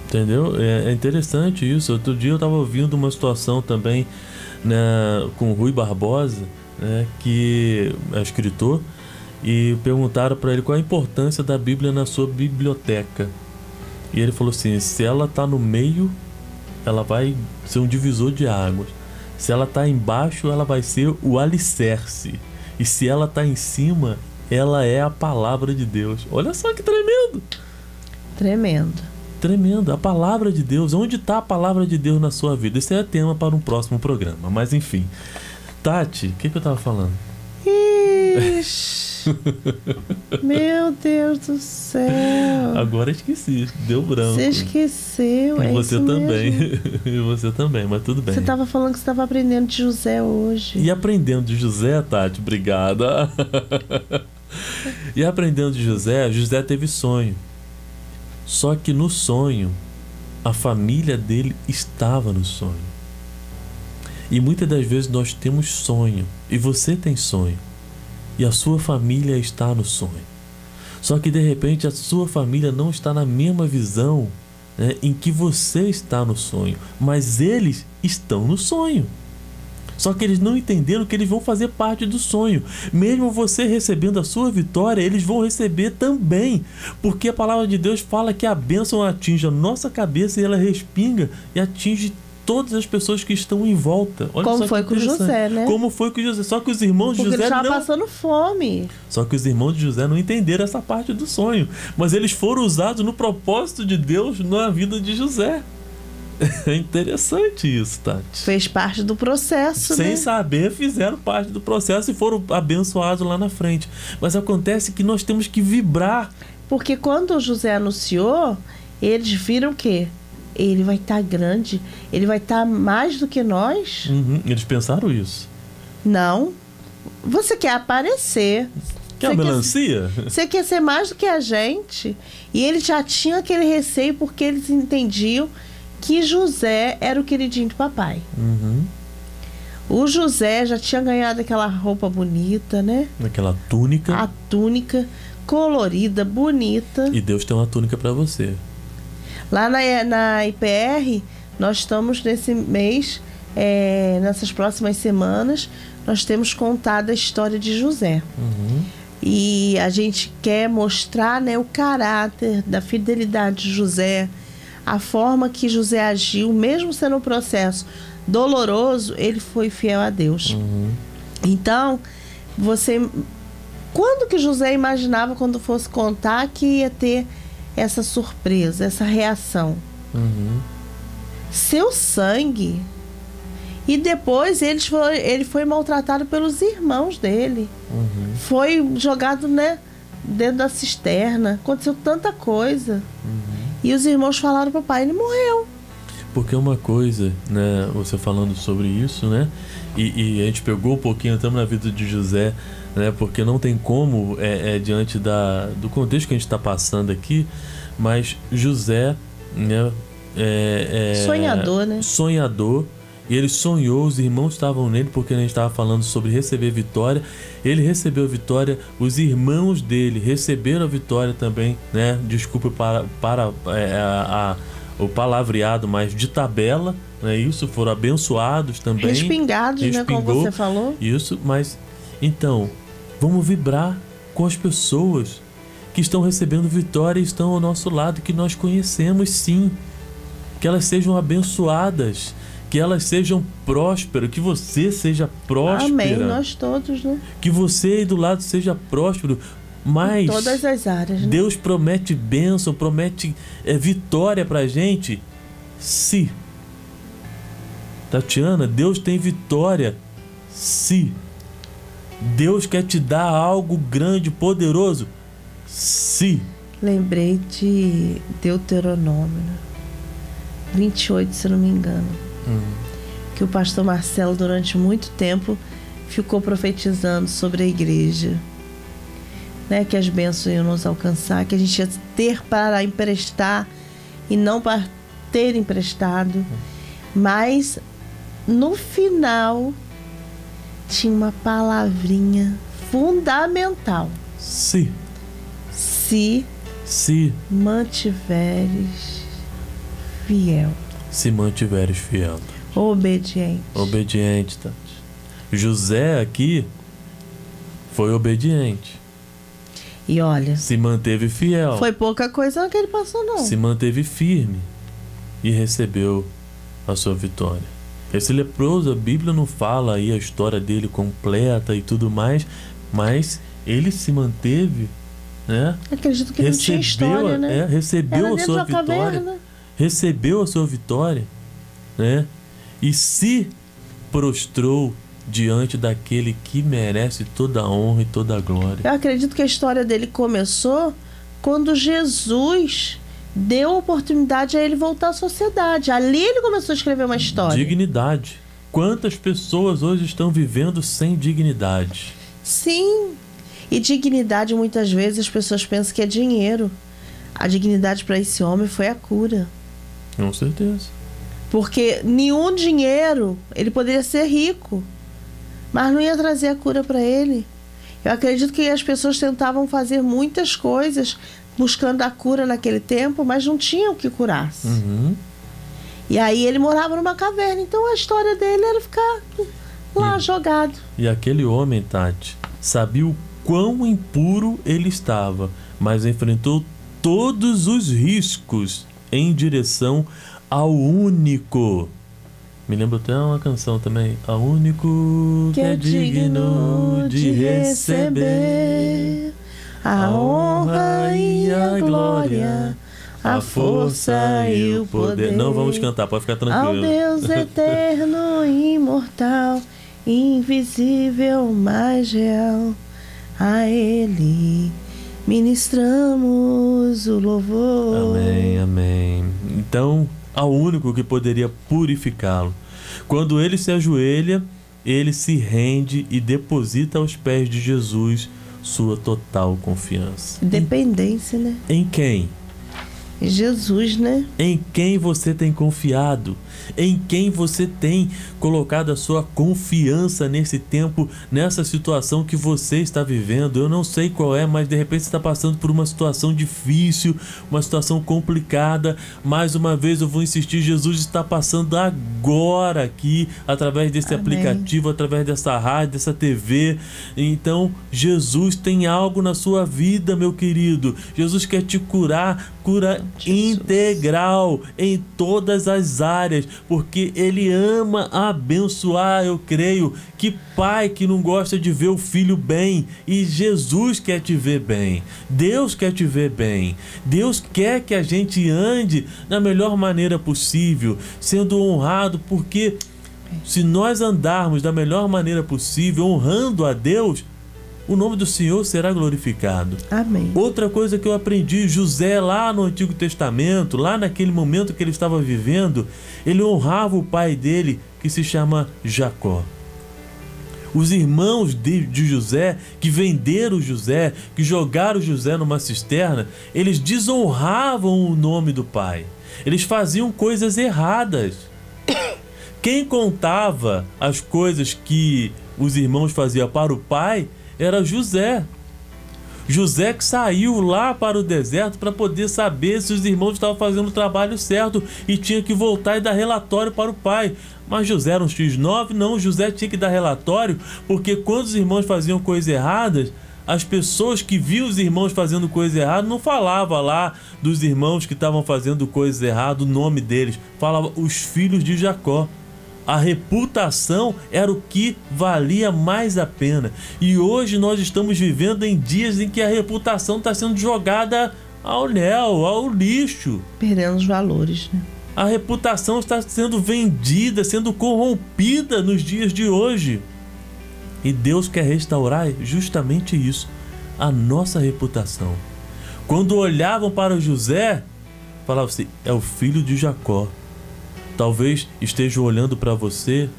Entendeu? É, é interessante isso. Outro dia eu estava ouvindo uma situação também né, com o Rui Barbosa, né, que é escritor, e perguntaram para ele qual a importância da Bíblia na sua biblioteca. E ele falou assim: se ela está no meio, ela vai ser um divisor de águas. Se ela está embaixo, ela vai ser o alicerce. E se ela está em cima, ela é a palavra de Deus. Olha só que tremendo! Tremendo. Tremendo, a palavra de Deus. Onde está a palavra de Deus na sua vida? Esse é tema para um próximo programa. Mas enfim. Tati, o que, que eu tava falando? Ixi. Meu Deus do céu. Agora esqueci. Deu branco. Você esqueceu, E é você isso também. e você também, mas tudo bem. Você estava falando que você estava aprendendo de José hoje. E aprendendo de José, Tati, obrigada. e aprendendo de José, José teve sonho. Só que no sonho, a família dele estava no sonho. E muitas das vezes nós temos sonho, e você tem sonho, e a sua família está no sonho. Só que de repente a sua família não está na mesma visão né, em que você está no sonho, mas eles estão no sonho. Só que eles não entenderam que eles vão fazer parte do sonho. Mesmo você recebendo a sua vitória, eles vão receber também. Porque a palavra de Deus fala que a bênção atinge a nossa cabeça e ela respinga e atinge todas as pessoas que estão em volta. Olha Como foi com José, né? Como foi com José. Só que os irmãos Porque de José ele não... passando fome. Só que os irmãos de José não entenderam essa parte do sonho. Mas eles foram usados no propósito de Deus na vida de José. É interessante isso, Tati. Fez parte do processo, Sem né? saber, fizeram parte do processo e foram abençoados lá na frente. Mas acontece que nós temos que vibrar. Porque quando José anunciou, eles viram que ele vai estar tá grande, ele vai estar tá mais do que nós. Uhum, eles pensaram isso. Não. Você quer aparecer. Quer você melancia? Quer, você quer ser mais do que a gente. E eles já tinham aquele receio porque eles entendiam que José era o queridinho do papai. Uhum. O José já tinha ganhado aquela roupa bonita, né? Aquela túnica. A túnica colorida, bonita. E Deus tem uma túnica para você. Lá na, na IPR, nós estamos nesse mês, é, nessas próximas semanas, nós temos contado a história de José. Uhum. E a gente quer mostrar né, o caráter da fidelidade de José, a forma que José agiu, mesmo sendo um processo doloroso, ele foi fiel a Deus. Uhum. Então, você. Quando que José imaginava quando fosse contar que ia ter essa surpresa, essa reação. Uhum. Seu sangue. E depois ele foi, ele foi maltratado pelos irmãos dele. Uhum. Foi jogado né, dentro da cisterna. Aconteceu tanta coisa. Uhum. E os irmãos falaram para o pai, ele morreu. Porque uma coisa, né, você falando sobre isso, né? E, e a gente pegou um pouquinho, estamos na vida de José, né? Porque não tem como, é, é diante da, do contexto que a gente está passando aqui, mas José, né? É, é, sonhador, né? Sonhador. E ele sonhou, os irmãos estavam nele, porque a gente estava falando sobre receber vitória. Ele recebeu a vitória, os irmãos dele receberam a vitória também, né? Desculpa para, para é, a, a o palavreado, mas de tabela, né? Isso foram abençoados também. Respingados, Respingou, né? Como você falou. Isso, mas então Vamos vibrar com as pessoas que estão recebendo vitória e estão ao nosso lado, que nós conhecemos sim. Que elas sejam abençoadas, que elas sejam prósperas, que você seja próspero. Amém, nós todos, né? Que você aí do lado seja próspero. Mas em todas as áreas, né? Deus promete bênção, promete é, vitória pra gente. Se. Tatiana, Deus tem vitória. Se Deus quer te dar algo grande, poderoso? Sim. Lembrei de Deuteronômio 28, se não me engano. Hum. Que o pastor Marcelo, durante muito tempo, ficou profetizando sobre a igreja. Né, que as bênçãos iam nos alcançar, que a gente ia ter para emprestar e não para ter emprestado. Hum. Mas no final tinha uma palavrinha fundamental. Se. Se. Se. Mantiveres fiel. Se mantiveres fiel. Obediente. Obediente, Tati. José aqui foi obediente. E olha. Se manteve fiel. Foi pouca coisa que ele passou, não. Se manteve firme e recebeu a sua vitória. Esse leproso, a Bíblia não fala aí a história dele completa e tudo mais, mas ele se manteve, né? Acredito que recebeu, não tinha história, né? É, recebeu a sua vitória. Recebeu a sua vitória, né? E se prostrou diante daquele que merece toda a honra e toda a glória. Eu acredito que a história dele começou quando Jesus deu oportunidade a ele voltar à sociedade. Ali ele começou a escrever uma história. Dignidade. Quantas pessoas hoje estão vivendo sem dignidade? Sim. E dignidade muitas vezes as pessoas pensam que é dinheiro. A dignidade para esse homem foi a cura. Com certeza. Porque nenhum dinheiro, ele poderia ser rico, mas não ia trazer a cura para ele. Eu acredito que as pessoas tentavam fazer muitas coisas buscando a cura naquele tempo, mas não tinha o que curasse. Uhum. E aí ele morava numa caverna, então a história dele era ficar lá e, jogado. E aquele homem, Tati, sabia o quão impuro ele estava, mas enfrentou todos os riscos em direção ao único Me lembro até uma canção também. A único que, que é digno de receber a honra e a glória, a força e o poder. Não vamos cantar, pode ficar tranquilo. Ao Deus eterno, imortal, invisível, mais real, a Ele ministramos o louvor. Amém, amém. Então, ao único que poderia purificá-lo. Quando ele se ajoelha, ele se rende e deposita aos pés de Jesus sua total confiança. Dependência, em, né? Em quem? Jesus, né? Em quem você tem confiado? Em quem você tem colocado a sua confiança nesse tempo, nessa situação que você está vivendo? Eu não sei qual é, mas de repente você está passando por uma situação difícil, uma situação complicada. Mais uma vez eu vou insistir: Jesus está passando agora aqui, através desse Amém. aplicativo, através dessa rádio, dessa TV. Então, Jesus tem algo na sua vida, meu querido. Jesus quer te curar, cura integral em todas as áreas, porque Ele ama abençoar, eu creio. Que pai que não gosta de ver o filho bem e Jesus quer te ver bem, Deus quer te ver bem, Deus quer que a gente ande da melhor maneira possível, sendo honrado, porque se nós andarmos da melhor maneira possível, honrando a Deus, o nome do Senhor será glorificado. Amém. Outra coisa que eu aprendi, José lá no Antigo Testamento, lá naquele momento que ele estava vivendo, ele honrava o pai dele, que se chama Jacó. Os irmãos de, de José, que venderam José, que jogaram José numa cisterna, eles desonravam o nome do pai. Eles faziam coisas erradas. Quem contava as coisas que os irmãos faziam para o pai era José. José que saiu lá para o deserto para poder saber se os irmãos estavam fazendo o trabalho certo e tinha que voltar e dar relatório para o pai. Mas José era um X9? Não, José tinha que dar relatório porque quando os irmãos faziam coisas erradas, as pessoas que viam os irmãos fazendo coisas erradas não falava lá dos irmãos que estavam fazendo coisas erradas, o nome deles, falava os filhos de Jacó. A reputação era o que valia mais a pena. E hoje nós estamos vivendo em dias em que a reputação está sendo jogada ao léu, ao lixo. Perdendo os valores, né? A reputação está sendo vendida, sendo corrompida nos dias de hoje. E Deus quer restaurar justamente isso, a nossa reputação. Quando olhavam para José, falavam assim: é o filho de Jacó. Talvez estejam olhando para você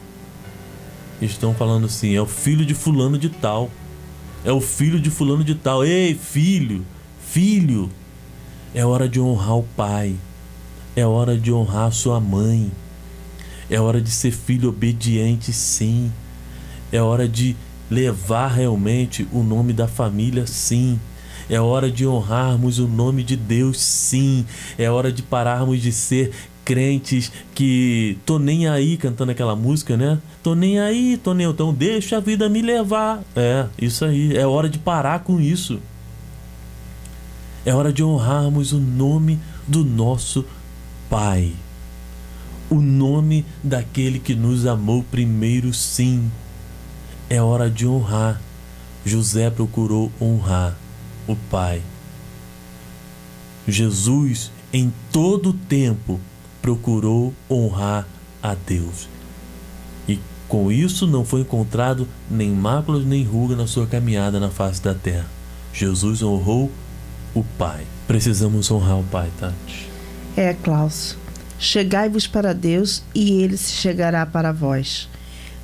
estão falando assim: é o filho de fulano de tal. É o filho de fulano de tal. Ei, filho, filho, é hora de honrar o pai. É hora de honrar sua mãe. É hora de ser filho obediente, sim. É hora de levar realmente o nome da família, sim. É hora de honrarmos o nome de Deus, sim. É hora de pararmos de ser crentes que tô nem aí cantando aquela música, né? Tô nem aí, tô nem então deixa a vida me levar. É, isso aí, é hora de parar com isso. É hora de honrarmos o nome do nosso Pai. O nome daquele que nos amou primeiro, sim. É hora de honrar. José procurou honrar o Pai. Jesus, em todo o tempo, procurou honrar a Deus. E com isso não foi encontrado nem máculas nem ruga na sua caminhada na face da terra. Jesus honrou o Pai. Precisamos honrar o Pai, Tati. É, Klaus. Chegai-vos para Deus e ele se chegará para vós.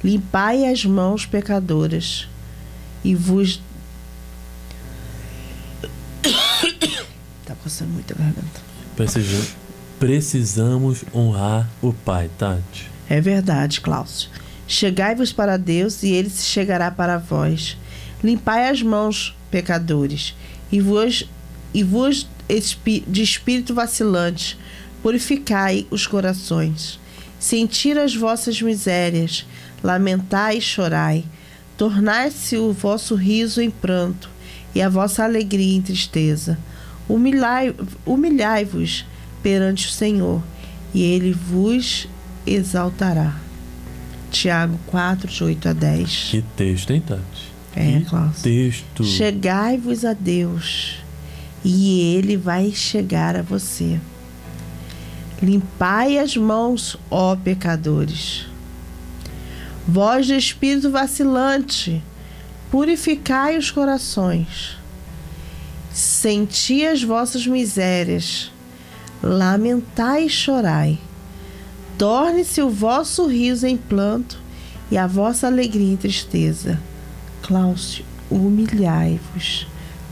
Limpai as mãos pecadoras e vos. tá coçando muito a garganta. Precisamos precisamos honrar o Pai, Tati. É verdade, Cláudio. Chegai-vos para Deus e ele se chegará para vós. Limpai as mãos, pecadores, e vos, e vos de espírito vacilante, purificai os corações. Sentir as vossas misérias, lamentai e chorai. Tornai-se o vosso riso em pranto e a vossa alegria em tristeza. Humilhai-vos humilhai perante o Senhor, e ele vos exaltará. Tiago 4, de 8 a 10. Que texto, hein, Tati? É, que Cláudio. texto. Chegai-vos a Deus, e Ele vai chegar a você. Limpai as mãos, ó pecadores. Vós de espírito vacilante, purificai os corações. Senti as vossas misérias, lamentai e chorai. Torne-se o vosso riso em planto e a vossa alegria em tristeza. Cláudio, humilhai-vos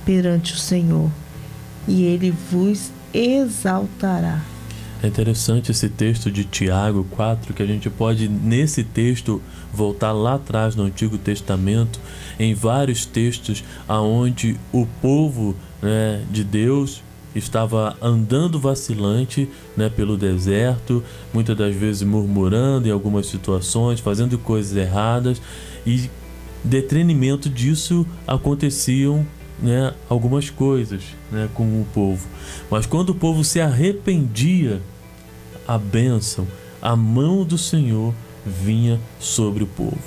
perante o Senhor, e ele vos exaltará. É interessante esse texto de Tiago 4, que a gente pode, nesse texto, voltar lá atrás no Antigo Testamento, em vários textos aonde o povo né, de Deus estava andando vacilante né, pelo deserto, muitas das vezes murmurando em algumas situações, fazendo coisas erradas, e detrimento disso aconteciam né, algumas coisas né, com o povo. Mas quando o povo se arrependia, a bênção, a mão do Senhor vinha sobre o povo.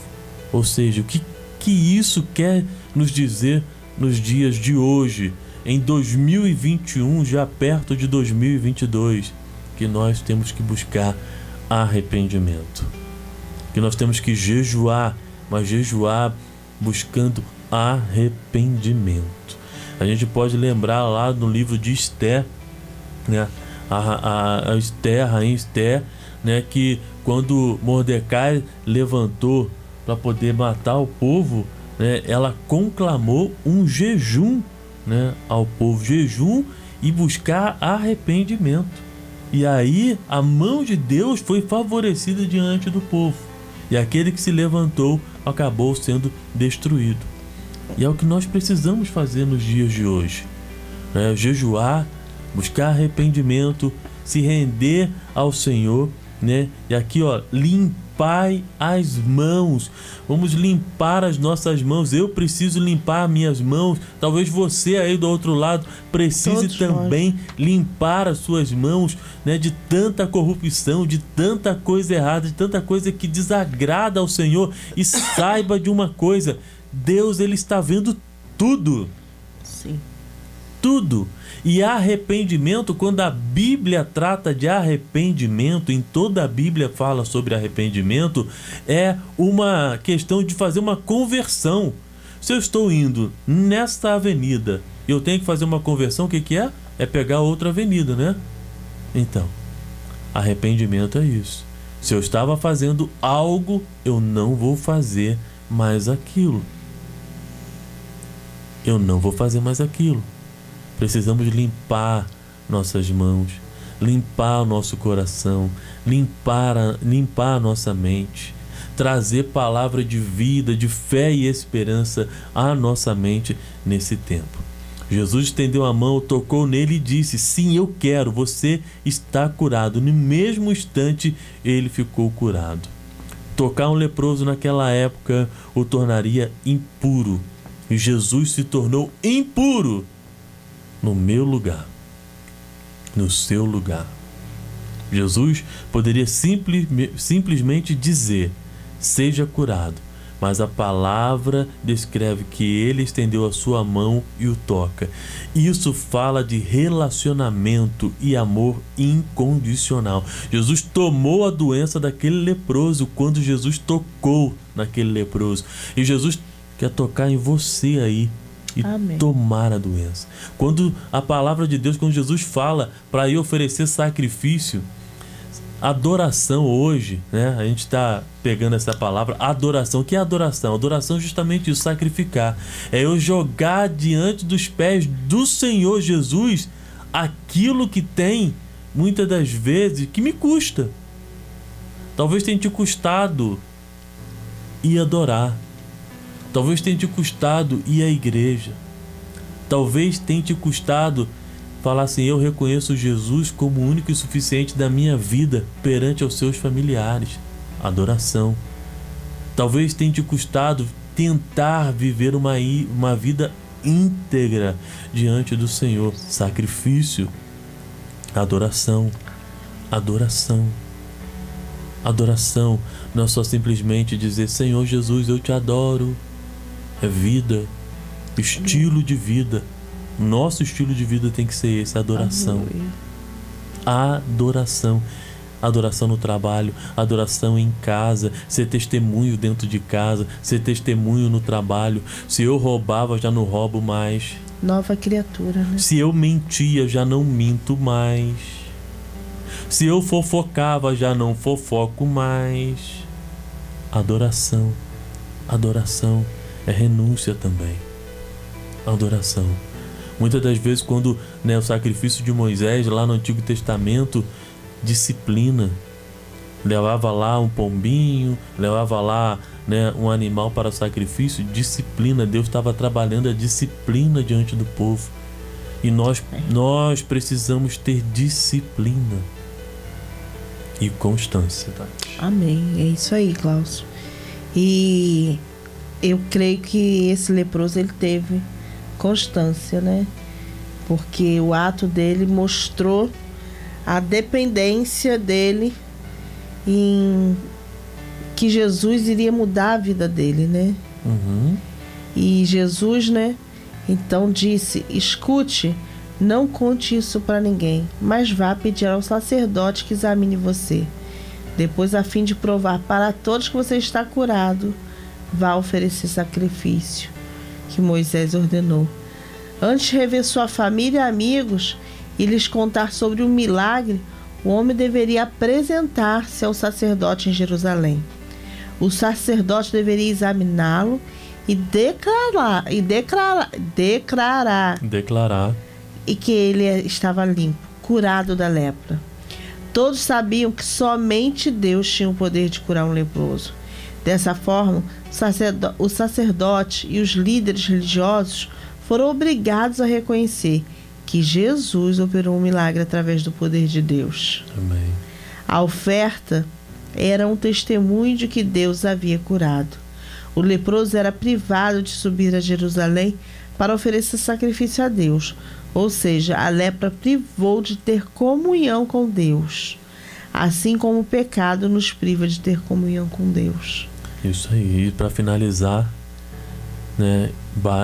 Ou seja, o que, que isso quer nos dizer nos dias de hoje, em 2021, já perto de 2022, que nós temos que buscar arrependimento. Que nós temos que jejuar, mas jejuar buscando arrependimento. A gente pode lembrar lá no livro de Esté, né? A, a, a Esther, a rainha né? Que quando Mordecai levantou para poder matar o povo, né? Ela conclamou um jejum, né? Ao povo, jejum e buscar arrependimento. E aí a mão de Deus foi favorecida diante do povo. E aquele que se levantou acabou sendo destruído. E é o que nós precisamos fazer nos dias de hoje: né? jejuar, buscar arrependimento, se render ao Senhor, né? E aqui, ó, limpai as mãos. Vamos limpar as nossas mãos. Eu preciso limpar minhas mãos. Talvez você aí do outro lado precise Todos também nós. limpar as suas mãos, né? De tanta corrupção, de tanta coisa errada, de tanta coisa que desagrada ao Senhor. E saiba de uma coisa: Deus ele está vendo tudo. Tudo. E arrependimento, quando a Bíblia trata de arrependimento, em toda a Bíblia fala sobre arrependimento, é uma questão de fazer uma conversão. Se eu estou indo nesta avenida e eu tenho que fazer uma conversão, o que, que é? É pegar outra avenida, né? Então, arrependimento é isso. Se eu estava fazendo algo, eu não vou fazer mais aquilo. Eu não vou fazer mais aquilo. Precisamos limpar nossas mãos, limpar o nosso coração, limpar a, limpar a nossa mente, trazer palavra de vida, de fé e esperança à nossa mente nesse tempo. Jesus estendeu a mão, tocou nele e disse: Sim, eu quero, você está curado. No mesmo instante, ele ficou curado. Tocar um leproso naquela época o tornaria impuro. E Jesus se tornou impuro no meu lugar, no seu lugar. Jesus poderia simples, simplesmente dizer: seja curado, mas a palavra descreve que ele estendeu a sua mão e o toca. Isso fala de relacionamento e amor incondicional. Jesus tomou a doença daquele leproso quando Jesus tocou naquele leproso. E Jesus quer tocar em você aí e Amém. tomar a doença. Quando a palavra de Deus, quando Jesus fala para ir oferecer sacrifício, adoração hoje, né? A gente está pegando essa palavra, adoração. O que é adoração? Adoração é justamente isso, sacrificar. É eu jogar diante dos pés do Senhor Jesus aquilo que tem, muitas das vezes, que me custa. Talvez tenha te custado e adorar. Talvez tenha te custado ir à igreja. Talvez tenha te custado falar assim: Eu reconheço Jesus como o único e suficiente da minha vida perante aos seus familiares. Adoração. Talvez tenha te custado tentar viver uma, uma vida íntegra diante do Senhor. Sacrifício. Adoração. Adoração. Adoração não é só simplesmente dizer Senhor Jesus, eu te adoro. É vida, estilo de vida. Nosso estilo de vida tem que ser esse, adoração. Adoração. Adoração no trabalho, adoração em casa, ser testemunho dentro de casa, ser testemunho no trabalho. Se eu roubava, já não roubo mais. Nova criatura, né? Se eu mentia, já não minto mais. Se eu fofocava, já não fofoco mais. Adoração. Adoração é renúncia também. Adoração. Muitas das vezes, quando né, o sacrifício de Moisés, lá no Antigo Testamento, disciplina. Levava lá um pombinho, levava lá né, um animal para sacrifício, disciplina. Deus estava trabalhando a disciplina diante do povo. E nós, nós precisamos ter disciplina e constância. Amém. É isso aí, Klaus. E eu creio que esse leproso ele teve constância, né? Porque o ato dele mostrou a dependência dele em que Jesus iria mudar a vida dele, né? Uhum. E Jesus, né? Então disse: escute, não conte isso para ninguém, mas vá pedir ao sacerdote que examine você. Depois, a fim de provar para todos que você está curado, vá oferecer sacrifício que Moisés ordenou. Antes de rever sua família e amigos e lhes contar sobre o milagre, o homem deveria apresentar-se ao sacerdote em Jerusalém. O sacerdote deveria examiná-lo e declarar e declarar declarar declarar e que ele estava limpo, curado da lepra. Todos sabiam que somente Deus tinha o poder de curar um leproso. Dessa forma, o sacerdote e os líderes religiosos foram obrigados a reconhecer que Jesus operou um milagre através do poder de Deus. Amém. A oferta era um testemunho de que Deus havia curado. O leproso era privado de subir a Jerusalém para oferecer sacrifício a Deus, ou seja, a lepra privou de ter comunhão com Deus, assim como o pecado nos priva de ter comunhão com Deus. Isso aí, e para finalizar, né,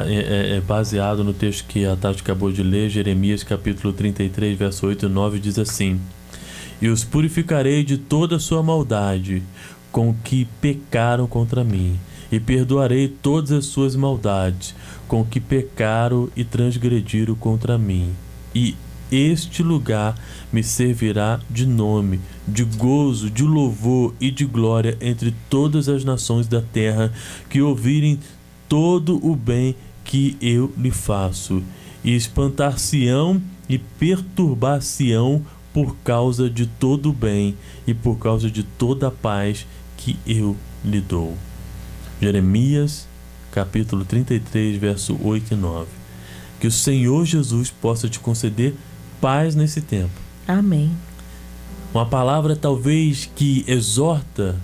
é, é, é, baseado no texto que a Tati acabou de ler, Jeremias capítulo 33, verso 8 e 9, diz assim: E os purificarei de toda a sua maldade, com que pecaram contra mim, e perdoarei todas as suas maldades, com que pecaram e transgrediram contra mim. E este lugar me servirá de nome, de gozo, de louvor e de glória entre todas as nações da terra que ouvirem todo o bem que eu lhe faço, e espantar-se-ão e perturbar-se-ão por causa de todo o bem e por causa de toda a paz que eu lhe dou. Jeremias, capítulo 33, verso 8 e 9. Que o Senhor Jesus possa te conceder paz nesse tempo. Amém. Uma palavra talvez que exorta,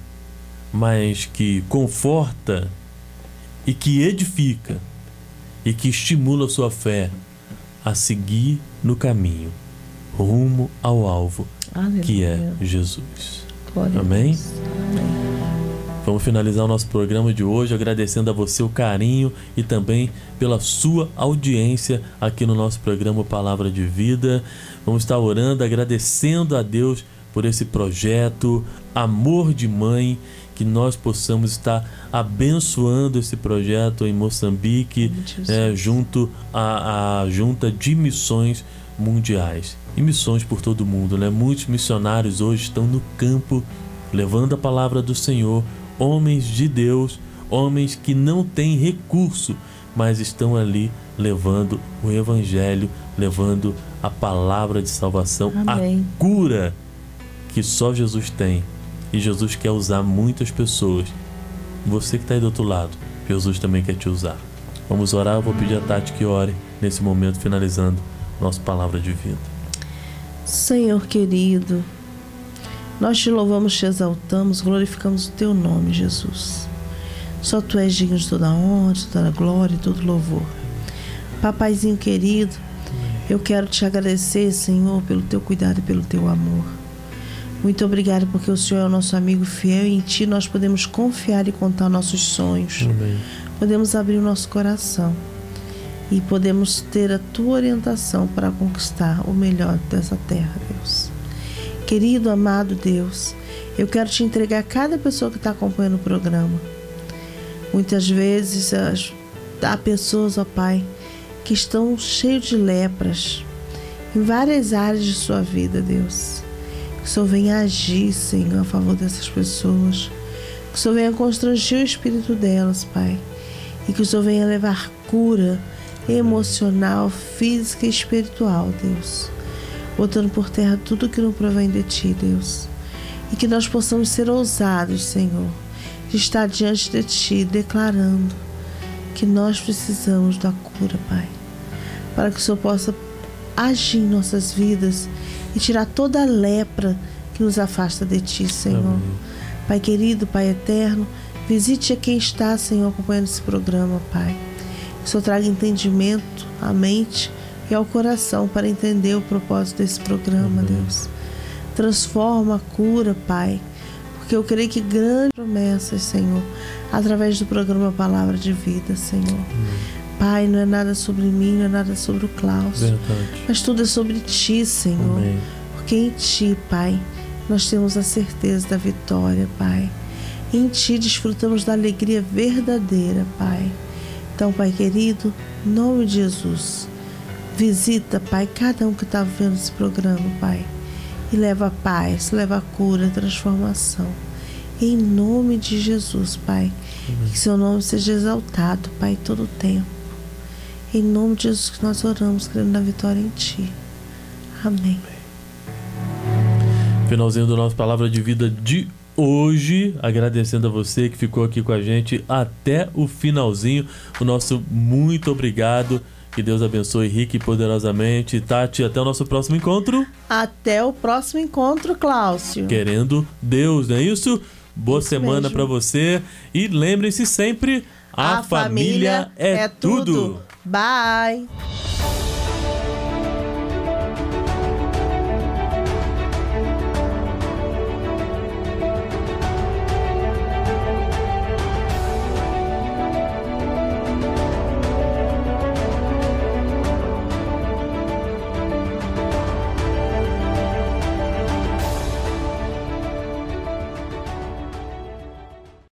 mas que conforta e que edifica e que estimula a sua fé a seguir no caminho rumo ao alvo Aleluia. que é Jesus. Glória Amém? Amém. Vamos finalizar o nosso programa de hoje agradecendo a você o carinho e também pela sua audiência aqui no nosso programa Palavra de Vida. Vamos estar orando, agradecendo a Deus por esse projeto Amor de Mãe que nós possamos estar abençoando esse projeto em Moçambique, é, junto à, à Junta de Missões Mundiais. E missões por todo o mundo, né? Muitos missionários hoje estão no campo levando a palavra do Senhor, homens de Deus, homens que não têm recurso, mas estão ali levando o Evangelho, levando a palavra de salvação, Amém. a cura que só Jesus tem e Jesus quer usar muitas pessoas. Você que está aí do outro lado, Jesus também quer te usar. Vamos orar, eu vou pedir a Tati que ore nesse momento, finalizando nossa palavra de vida. Senhor querido, nós te louvamos, te exaltamos, glorificamos o teu nome, Jesus. Só tu és digno de toda honra, de toda glória e todo louvor. Papaizinho querido, eu quero te agradecer, Senhor, pelo teu cuidado e pelo teu amor. Muito obrigada porque o Senhor é o nosso amigo fiel e em Ti nós podemos confiar e contar nossos sonhos. Amém. Podemos abrir o nosso coração e podemos ter a Tua orientação para conquistar o melhor dessa terra, Deus. Querido, amado Deus, eu quero te entregar cada pessoa que está acompanhando o programa. Muitas vezes há pessoas, ó Pai, que estão cheios de lepras em várias áreas de sua vida, Deus. Que o Senhor venha agir, Senhor, a favor dessas pessoas. Que o Senhor venha constranger o espírito delas, Pai. E que o Senhor venha levar cura emocional, física e espiritual, Deus. Botando por terra tudo que não provém de Ti, Deus. E que nós possamos ser ousados, Senhor, de estar diante de Ti, declarando que nós precisamos da cura, Pai. Para que o Senhor possa agir em nossas vidas e tirar toda a lepra que nos afasta de Ti, Senhor. Amém. Pai querido, Pai eterno, visite a quem está, Senhor, acompanhando esse programa, Pai. Que o Senhor traga entendimento à mente e ao coração para entender o propósito desse programa, Amém. Deus. Transforma a cura, Pai, porque eu creio que grandes promessas, Senhor, através do programa Palavra de Vida, Senhor. Amém. Pai, não é nada sobre mim, não é nada sobre o Klaus. Verdade. Mas tudo é sobre Ti, Senhor. Amém. Porque em Ti, Pai, nós temos a certeza da vitória, Pai. Em Ti desfrutamos da alegria verdadeira, Pai. Então, Pai querido, em nome de Jesus, visita, Pai, cada um que está vendo esse programa, Pai. E leva paz, leva cura, transformação. Em nome de Jesus, Pai. Amém. Que seu nome seja exaltado, Pai, todo o tempo. Em nome de Jesus que nós oramos, crendo na vitória em Ti. Amém. Finalzinho da nossa palavra de vida de hoje, agradecendo a você que ficou aqui com a gente até o finalzinho. O nosso muito obrigado. Que Deus abençoe rique e poderosamente. Tati, até o nosso próximo encontro. Até o próximo encontro, Cláudio. Querendo Deus, não é isso? Boa isso semana para você. E lembre-se sempre: a, a família, família, é, é tudo. tudo. Bye.